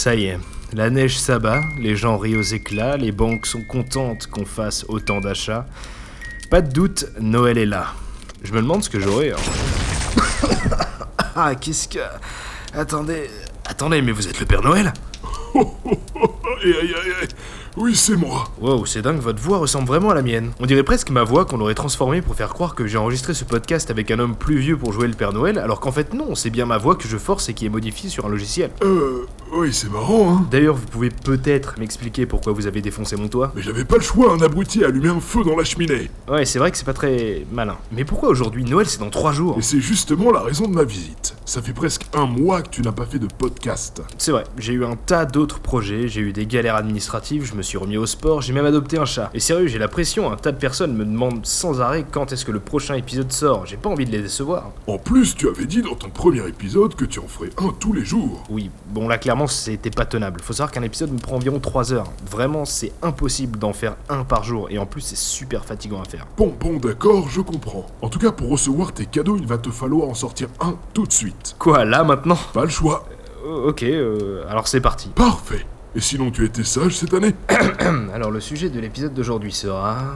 Ça y est, la neige s'abat, les gens rient aux éclats, les banques sont contentes qu'on fasse autant d'achats. Pas de doute, Noël est là. Je me demande ce que j'aurai. hein. ah, qu'est-ce que. Attendez. Attendez, mais vous êtes le Père Noël? Aïe aïe aïe aïe. Oui, c'est moi. Wow, c'est dingue, votre voix ressemble vraiment à la mienne. On dirait presque ma voix qu'on aurait transformée pour faire croire que j'ai enregistré ce podcast avec un homme plus vieux pour jouer le Père Noël, alors qu'en fait non, c'est bien ma voix que je force et qui est modifiée sur un logiciel. Euh. Oui, c'est marrant, hein. D'ailleurs, vous pouvez peut-être m'expliquer pourquoi vous avez défoncé mon toit Mais j'avais pas le choix, un abruti a allumé un feu dans la cheminée. Ouais, c'est vrai que c'est pas très malin. Mais pourquoi aujourd'hui Noël c'est dans trois jours? Et c'est justement la raison de ma visite. Ça fait presque un mois que tu n'as pas fait de podcast. C'est vrai, j'ai eu un tas d'autres projets, j'ai eu des galères administratives, je me suis remis au sport, j'ai même adopté un chat. Et sérieux, j'ai la pression, un tas de personnes me demandent sans arrêt quand est-ce que le prochain épisode sort. J'ai pas envie de les décevoir. En plus, tu avais dit dans ton premier épisode que tu en ferais un tous les jours. Oui, bon là clairement c'était pas tenable. Faut savoir qu'un épisode me prend environ 3 heures. Vraiment, c'est impossible d'en faire un par jour et en plus c'est super fatigant à faire. Bon, bon, d'accord, je comprends. En tout cas, pour recevoir tes cadeaux, il va te falloir en sortir un tout de suite. Quoi, là maintenant? Pas le choix. Euh, Ok, euh, alors c'est parti. Parfait. Et sinon, tu étais sage cette année? Alors le sujet de l'épisode d'aujourd'hui sera...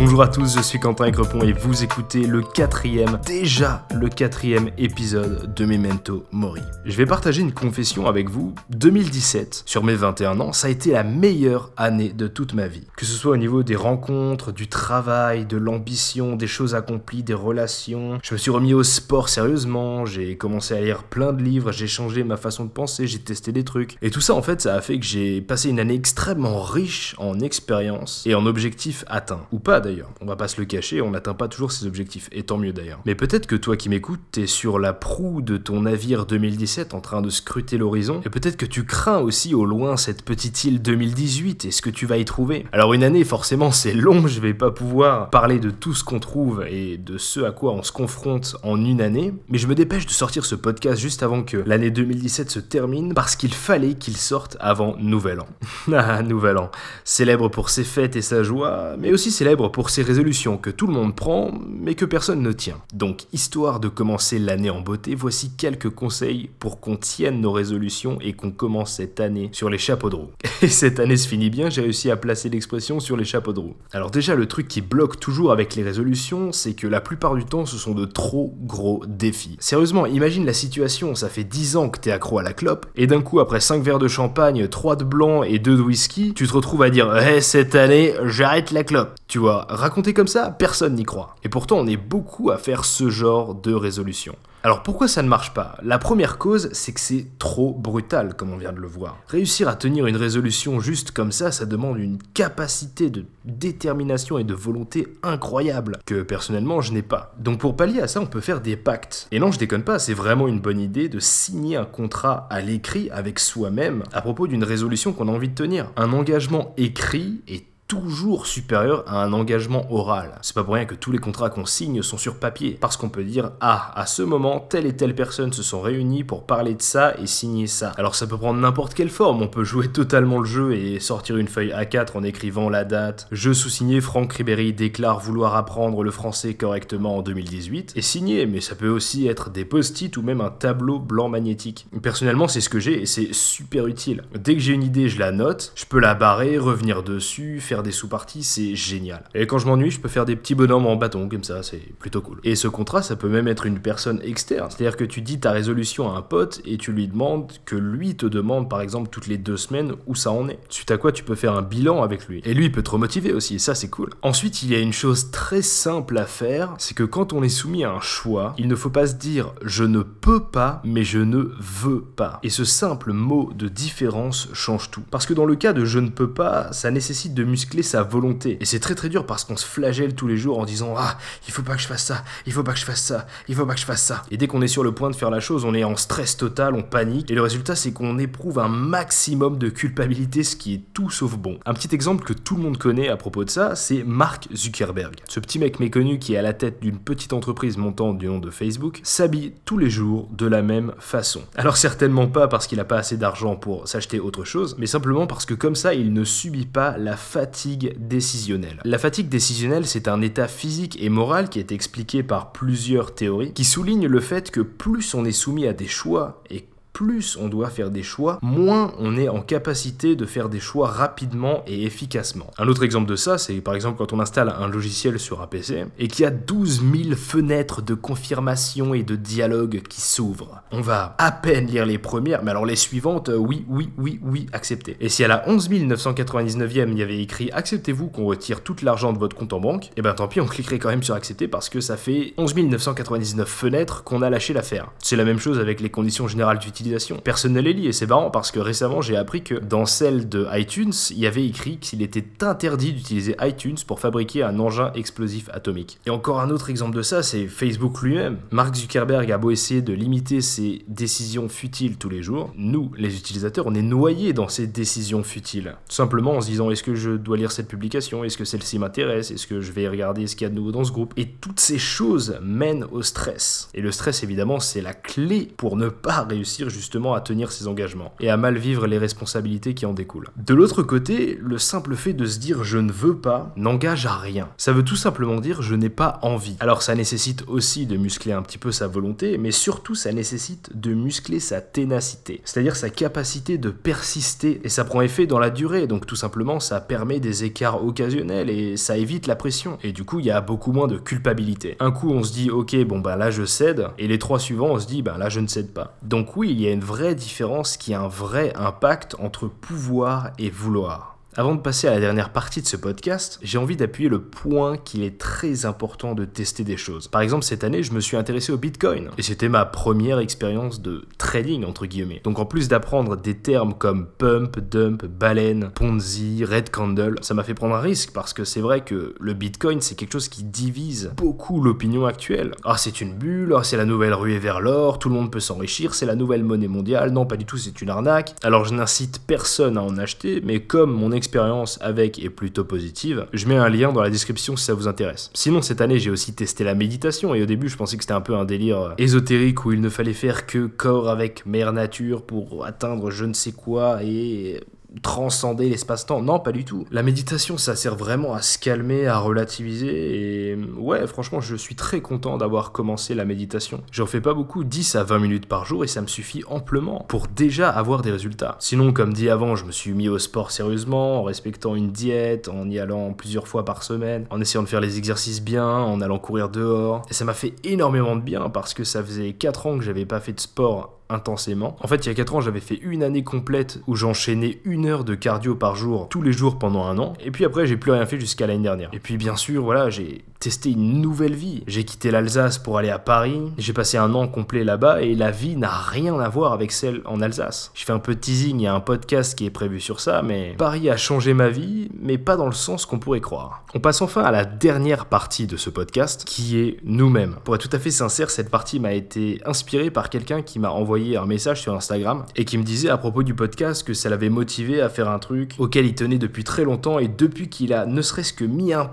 Bonjour à tous, je suis Quentin Écrepont et vous écoutez le quatrième, déjà le quatrième épisode de Memento Mori. Je vais partager une confession avec vous. 2017, sur mes 21 ans, ça a été la meilleure année de toute ma vie. Que ce soit au niveau des rencontres, du travail, de l'ambition, des choses accomplies, des relations. Je me suis remis au sport sérieusement, j'ai commencé à lire plein de livres, j'ai changé ma façon de penser, j'ai testé des trucs. Et tout ça, en fait, ça a fait que j'ai passé une année extrêmement riche en expérience et en objectifs atteints. Ou pas d'ailleurs. On va pas se le cacher, on n'atteint pas toujours ses objectifs, et tant mieux d'ailleurs. Mais peut-être que toi qui m'écoutes, t'es sur la proue de ton navire 2017 en train de scruter l'horizon, et peut-être que tu crains aussi au loin cette petite île 2018 et ce que tu vas y trouver? Alors une année, forcément, c'est long, je vais pas pouvoir parler de tout ce qu'on trouve et de ce à quoi on se confronte en une année, mais je me dépêche de sortir ce podcast juste avant que l'année 2017 se termine, parce qu'il fallait qu'il sorte avant Nouvel An. ah, Nouvel An. Célèbre pour ses fêtes et sa joie, mais aussi célèbre pour ses résolutions que tout le monde prend, mais que personne ne tient. Donc, histoire de commencer l'année en beauté, voici quelques conseils pour qu'on tienne nos résolutions et qu'on commence cette année sur les chapeaux de roue. Et cette année se finit bien, j'ai réussi à placer l'expression sur les chapeaux de roue. Alors déjà, le truc qui bloque toujours avec les résolutions, c'est que la plupart du temps, ce sont de trop gros défis. Sérieusement, imagine la situation, ça fait 10 ans que t'es accro à la clope, et d'un coup, après 5 verres de champagne, 3 de blanc et 2 de whisky, tu te retrouves à dire hey, cette année, j'arrête la clope ». Tu vois, raconter comme ça, personne n'y croit. Et pourtant, on est beaucoup à faire ce genre de résolution. Alors pourquoi ça ne marche pas? La première cause, c'est que c'est trop brutal, comme on vient de le voir. Réussir à tenir une résolution juste comme ça, ça demande une capacité de détermination et de volonté incroyable, que personnellement je n'ai pas. Donc pour pallier à ça, on peut faire des pactes. Et non, je déconne pas, c'est vraiment une bonne idée de signer un contrat à l'écrit avec soi-même à propos d'une résolution qu'on a envie de tenir. Un engagement écrit est toujours supérieur à un engagement oral. C'est pas pour rien que tous les contrats qu'on signe sont sur papier, parce qu'on peut dire ah à ce moment telle et telle personne se sont réunies pour parler de ça et signer ça. Alors ça peut prendre n'importe quelle forme, on peut jouer totalement le jeu et sortir une feuille A4 en écrivant la date. Je sous-signé Franck Ribéry déclare vouloir apprendre le français correctement en 2018 et signer, mais ça peut aussi être des post-it ou même un tableau blanc magnétique. Personnellement, c'est ce que j'ai et c'est super utile. Dès que j'ai une idée, je la note, je peux la barrer, revenir dessus, faire des sous-parties, c'est génial. Et quand je m'ennuie, je peux faire des petits bonhommes en bâton, comme ça, c'est plutôt cool. Et ce contrat, ça peut même être une personne externe. C'est-à-dire que tu dis ta résolution à un pote et tu lui demandes que lui te demande, par exemple, toutes les deux semaines où ça en est. Suite à quoi, tu peux faire un bilan avec lui. Et lui, il peut te remotiver aussi, et ça, c'est cool. Ensuite, il y a une chose très simple à faire, c'est que quand on est soumis à un choix, il ne faut pas se dire je ne peux pas, mais je ne veux pas. Et ce simple mot de différence change tout. Parce que dans le cas de je ne peux pas, ça nécessite de muscler sa volonté. Et c'est très très dur parce qu'on se flagelle tous les jours en disant Ah, il faut pas que je fasse ça, il faut pas que je fasse ça, il faut pas que je fasse ça. Et dès qu'on est sur le point de faire la chose, on est en stress total, on panique. Et le résultat, c'est qu'on éprouve un maximum de culpabilité, ce qui est tout sauf bon. Un petit exemple que tout le monde connaît à propos de ça, c'est Mark Zuckerberg. Ce petit mec méconnu qui est à la tête d'une petite entreprise montante du nom de Facebook s'habille tous les jours de la même façon. Alors certainement pas parce qu'il a pas assez d'argent pour s'acheter autre chose, mais simplement parce que comme ça, il ne subit pas la fatigue fatigue décisionnelle. La fatigue décisionnelle, c'est un état physique et moral qui est expliqué par plusieurs théories qui soulignent le fait que plus on est soumis à des choix et plus on doit faire des choix, moins on est en capacité de faire des choix rapidement et efficacement. Un autre exemple de ça, c'est par exemple quand on installe un logiciel sur un PC et qu'il y a 12 000 fenêtres de confirmation et de dialogue qui s'ouvrent. On va à peine lire les premières, mais alors les suivantes, euh, oui, oui, oui, oui, acceptez. Et si à la 11 999e, il y avait écrit acceptez-vous qu'on retire tout l'argent de votre compte en banque, et eh ben tant pis, on cliquerait quand même sur accepter parce que ça fait 11 999 fenêtres qu'on a lâché l'affaire. C'est la même chose avec les conditions générales d'utilisation Personne ne les lit et c'est marrant parce que récemment j'ai appris que dans celle de iTunes, il y avait écrit qu'il était interdit d'utiliser iTunes pour fabriquer un engin explosif atomique. Et encore un autre exemple de ça, c'est Facebook lui-même. Mark Zuckerberg a beau essayer de limiter ses décisions futiles tous les jours, nous, les utilisateurs, on est noyés dans ces décisions futiles. Simplement en se disant est-ce que je dois lire cette publication, est-ce que celle-ci m'intéresse, est-ce que je vais regarder ce qu'il y a de nouveau dans ce groupe? Et toutes ces choses mènent au stress. Et le stress évidemment c'est la clé pour ne pas justement à tenir ses engagements et à mal vivre les responsabilités qui en découlent. De l'autre côté, le simple fait de se dire je ne veux pas n'engage à rien. Ça veut tout simplement dire je n'ai pas envie. Alors ça nécessite aussi de muscler un petit peu sa volonté, mais surtout ça nécessite de muscler sa ténacité, c'est-à-dire sa capacité de persister et ça prend effet dans la durée, donc tout simplement ça permet des écarts occasionnels et ça évite la pression et du coup il y a beaucoup moins de culpabilité. Un coup on se dit ok bon bah là je cède et les trois suivants on se dit bah là je ne cède pas. Donc oui il y a une vraie différence qui a un vrai impact entre pouvoir et vouloir. Avant de passer à la dernière partie de ce podcast, j'ai envie d'appuyer le point qu'il est très important de tester des choses. Par exemple, cette année, je me suis intéressé au Bitcoin et c'était ma première expérience de trading entre guillemets. Donc en plus d'apprendre des termes comme pump, dump, baleine, ponzi, red candle, ça m'a fait prendre un risque parce que c'est vrai que le Bitcoin c'est quelque chose qui divise beaucoup l'opinion actuelle. Ah c'est une bulle, ah, c'est la nouvelle ruée vers l'or, tout le monde peut s'enrichir, c'est la nouvelle monnaie mondiale, non pas du tout, c'est une arnaque. Alors je n'incite personne à en acheter, mais comme mon expérience avec est plutôt positive, je mets un lien dans la description si ça vous intéresse. Sinon, cette année, j'ai aussi testé la méditation et au début, je pensais que c'était un peu un délire euh, ésotérique où il ne fallait faire que corps avec mère nature pour atteindre je ne sais quoi et transcender l'espace-temps. Non, pas du tout. La méditation, ça sert vraiment à se calmer, à relativiser. Et ouais, franchement, je suis très content d'avoir commencé la méditation. J'en fais pas beaucoup, 10 à 20 minutes par jour, et ça me suffit amplement pour déjà avoir des résultats. Sinon, comme dit avant, je me suis mis au sport sérieusement, en respectant une diète, en y allant plusieurs fois par semaine, en essayant de faire les exercices bien, en allant courir dehors. Et ça m'a fait énormément de bien parce que ça faisait 4 ans que j'avais pas fait de sport intensément. En fait, il y a 4 ans, j'avais fait une année complète où j'enchaînais une heure de cardio par jour, tous les jours pendant un an. Et puis après, j'ai plus rien fait jusqu'à l'année dernière. Et puis, bien sûr, voilà, j'ai testé une nouvelle vie. J'ai quitté l'Alsace pour aller à Paris. J'ai passé un an complet là-bas et la vie n'a rien à voir avec celle en Alsace. Je fais un peu de teasing, il y a un podcast qui est prévu sur ça, mais Paris a changé ma vie, mais pas dans le sens qu'on pourrait croire. On passe enfin à la dernière partie de ce podcast, qui est nous-mêmes. Pour être tout à fait sincère, cette partie m'a été inspirée par quelqu'un qui m'a envoyé un message sur Instagram et qui me disait à propos du podcast que ça l'avait motivé à faire un truc auquel il tenait depuis très longtemps et depuis qu'il a ne serait-ce que mis un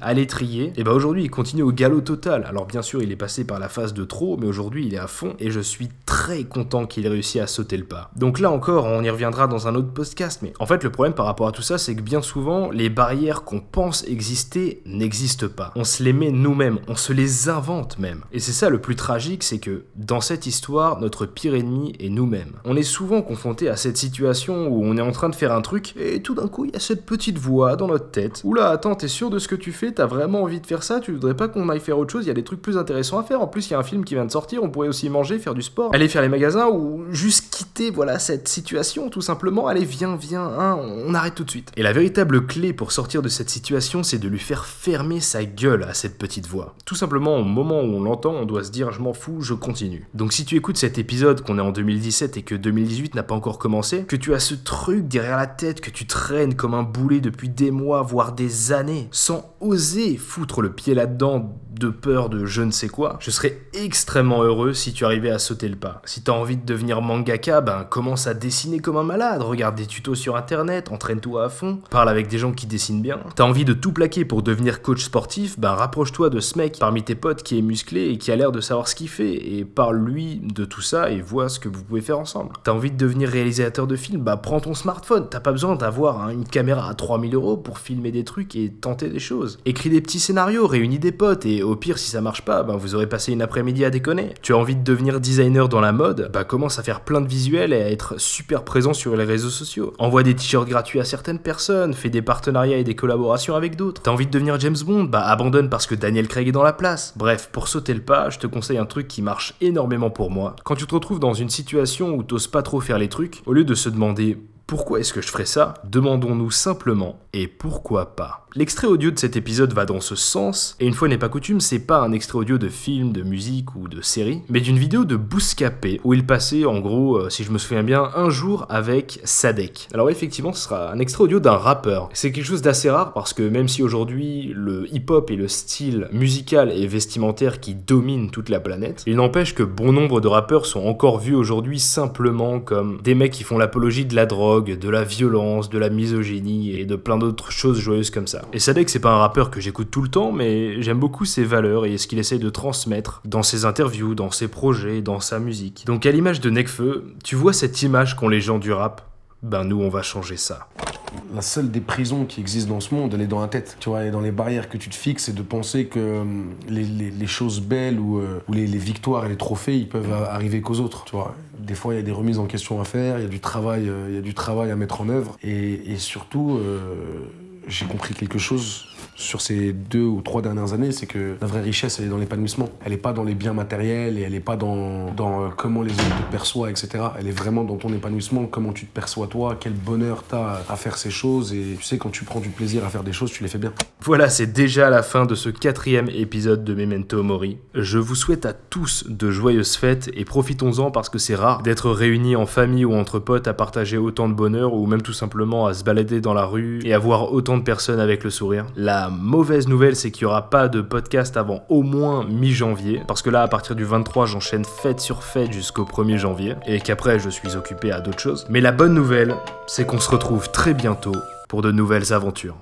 à l'étrier, et bah aujourd'hui il continue au galop total. Alors bien sûr il est passé par la phase de trop, mais aujourd'hui il est à fond et je suis très content qu'il ait réussi à sauter le pas. Donc là encore, on y reviendra dans un autre podcast, mais en fait le problème par rapport à tout ça, c'est que bien souvent les barrières qu'on pense exister n'existent pas. On se les met nous-mêmes, on se les invente même. Et c'est ça le plus tragique, c'est que dans cette histoire, notre pire ennemi est nous-mêmes. On est souvent confronté à cette situation où on est en train de faire un truc et tout d'un coup il y a cette petite voix dans notre tête. Oula, attends, t'es sûr de ce que tu fais T'as vraiment envie de faire ça Tu voudrais pas qu'on aille faire autre chose Il y a des trucs plus intéressants à faire. En plus, il y a un film qui vient de sortir, on pourrait aussi manger, faire du sport, aller faire les magasins ou juste quitter voilà cette situation tout simplement. Allez, viens, viens, hein, on arrête tout de suite. Et la véritable clé pour sortir de cette situation, c'est de lui faire fermer sa gueule à cette petite voix. Tout simplement, au moment où on l'entend, on doit se dire je m'en fous, je continue. Donc si tu écoutes cet épisode qu'on est en 2017 et que 2018 n'a pas encore commencé, que tu as ce truc derrière la tête que tu traînes comme un boulet depuis des mois, voire des années, sans oser foutre le pied là-dedans de peur de je ne sais quoi, je serais extrêmement heureux si tu arrivais à sauter le pas. Si t'as envie de devenir mangaka, ben commence à dessiner comme un malade, regarde des tutos sur internet, entraîne-toi à fond, parle avec des gens qui dessinent bien. T'as envie de tout plaquer pour devenir coach sportif, ben rapproche-toi de ce mec parmi tes potes qui est musclé et qui a l'air de savoir ce qu'il fait, et parle-lui de tout ça et vois ce que vous pouvez faire ensemble. T'as envie de devenir réalisateur de film, bah prends ton smartphone, t'as pas besoin d'avoir hein, une caméra à 3000 euros pour filmer des trucs et tenter des choses. Écris des petits scénarios, réunis des potes, et pire si ça marche pas, ben vous aurez passé une après-midi à déconner. Tu as envie de devenir designer dans la mode, bah commence à faire plein de visuels et à être super présent sur les réseaux sociaux. Envoie des t-shirts gratuits à certaines personnes, fais des partenariats et des collaborations avec d'autres. T'as envie de devenir James Bond, bah abandonne parce que Daniel Craig est dans la place. Bref, pour sauter le pas, je te conseille un truc qui marche énormément pour moi. Quand tu te retrouves dans une situation où t'oses pas trop faire les trucs, au lieu de se demander pourquoi est-ce que je ferais ça? Demandons-nous simplement et pourquoi pas? L'extrait audio de cet épisode va dans ce sens, et une fois n'est pas coutume, c'est pas un extrait audio de film, de musique ou de série, mais d'une vidéo de Bouscapé, où il passait en gros, euh, si je me souviens bien, un jour avec Sadek. Alors effectivement, ce sera un extrait audio d'un rappeur. C'est quelque chose d'assez rare parce que même si aujourd'hui le hip-hop est le style musical et vestimentaire qui domine toute la planète, il n'empêche que bon nombre de rappeurs sont encore vus aujourd'hui simplement comme des mecs qui font l'apologie de la drogue, de la violence, de la misogynie et de plein d'autres choses joyeuses comme ça. Et Sadek, c'est pas un rappeur que j'écoute tout le temps, mais j'aime beaucoup ses valeurs et ce qu'il essaye de transmettre dans ses interviews, dans ses projets, dans sa musique. Donc à l'image de Nekfeu, tu vois cette image qu'ont les gens du rap? Ben nous on va changer ça. La seule des prisons qui existent dans ce monde, elle est dans la tête. Tu vois, elle est dans les barrières que tu te fixes et de penser que euh, les, choses belles ou, euh, les, victoires et les trophées, ils peuvent arriver qu'aux autres. Tu vois, des fois il y a des remises en question à faire, il y a du travail, euh, il y a du travail à mettre en œuvre et, et surtout j'ai compris quelque chose sur ces deux ou trois dernières années, c'est que la vraie richesse, elle est dans l'épanouissement. Elle n'est pas dans les biens matériels et elle n'est pas dans, dans euh, comment les autres te perçoivent, etc. Elle est vraiment dans ton épanouissement, comment tu te perçois toi, quel bonheur tu as à faire ces choses. Et tu sais, quand tu prends du plaisir à faire des choses, tu les fais bien. Voilà, c'est déjà la fin de ce quatrième épisode de Memento Mori. Je vous souhaite à tous de joyeuses fêtes et profitons-en parce que c'est rare d'être réunis en famille ou entre potes à partager autant de bonheur ou même tout simplement à se balader dans la rue et à voir autant de personnes avec le sourire. La mauvaise nouvelle, c'est qu'il n'y aura pas de podcast avant au moins mi-janvier, parce que là, à partir du 23, j'enchaîne fête sur fête jusqu'au 1er janvier, et qu'après, je suis occupé à d'autres choses. Mais la bonne nouvelle, c'est qu'on se retrouve très bientôt pour de nouvelles aventures.